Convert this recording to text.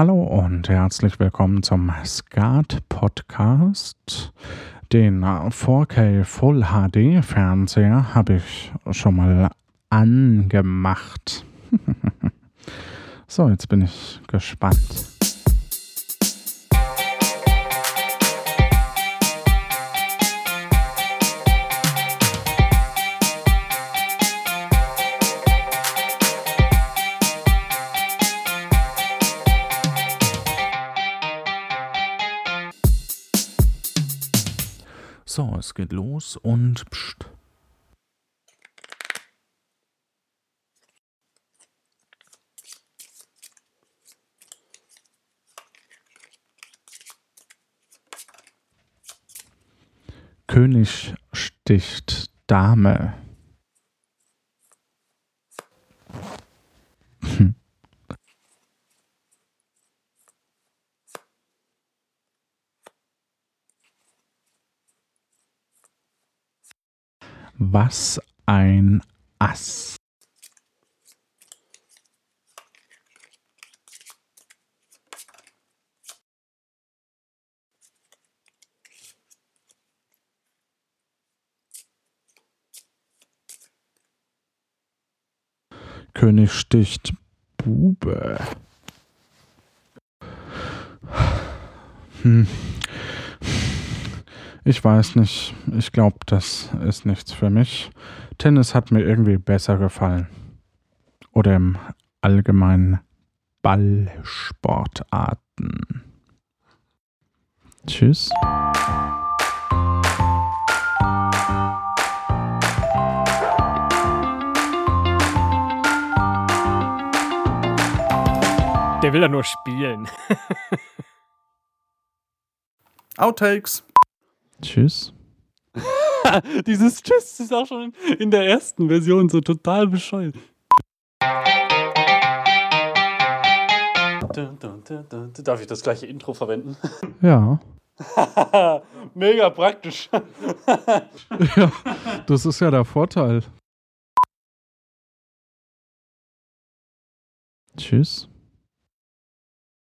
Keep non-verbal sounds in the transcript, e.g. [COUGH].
Hallo und herzlich willkommen zum Skat Podcast. Den 4K Full HD Fernseher habe ich schon mal angemacht. [LAUGHS] so, jetzt bin ich gespannt. So, es geht los und pst. König sticht Dame. Was ein Ass. König sticht Bube. Hm. Ich weiß nicht. Ich glaube, das ist nichts für mich. Tennis hat mir irgendwie besser gefallen. Oder im Allgemeinen Ballsportarten. Tschüss. Der will ja nur spielen. [LAUGHS] Outtakes. Tschüss. [LAUGHS] Dieses Tschüss ist auch schon in der ersten Version so total bescheuert. Darf ich das gleiche Intro verwenden? [LAUGHS] Ja. [LAUGHS] Mega praktisch. ja. Das ist ja der Vorteil. Tschüss.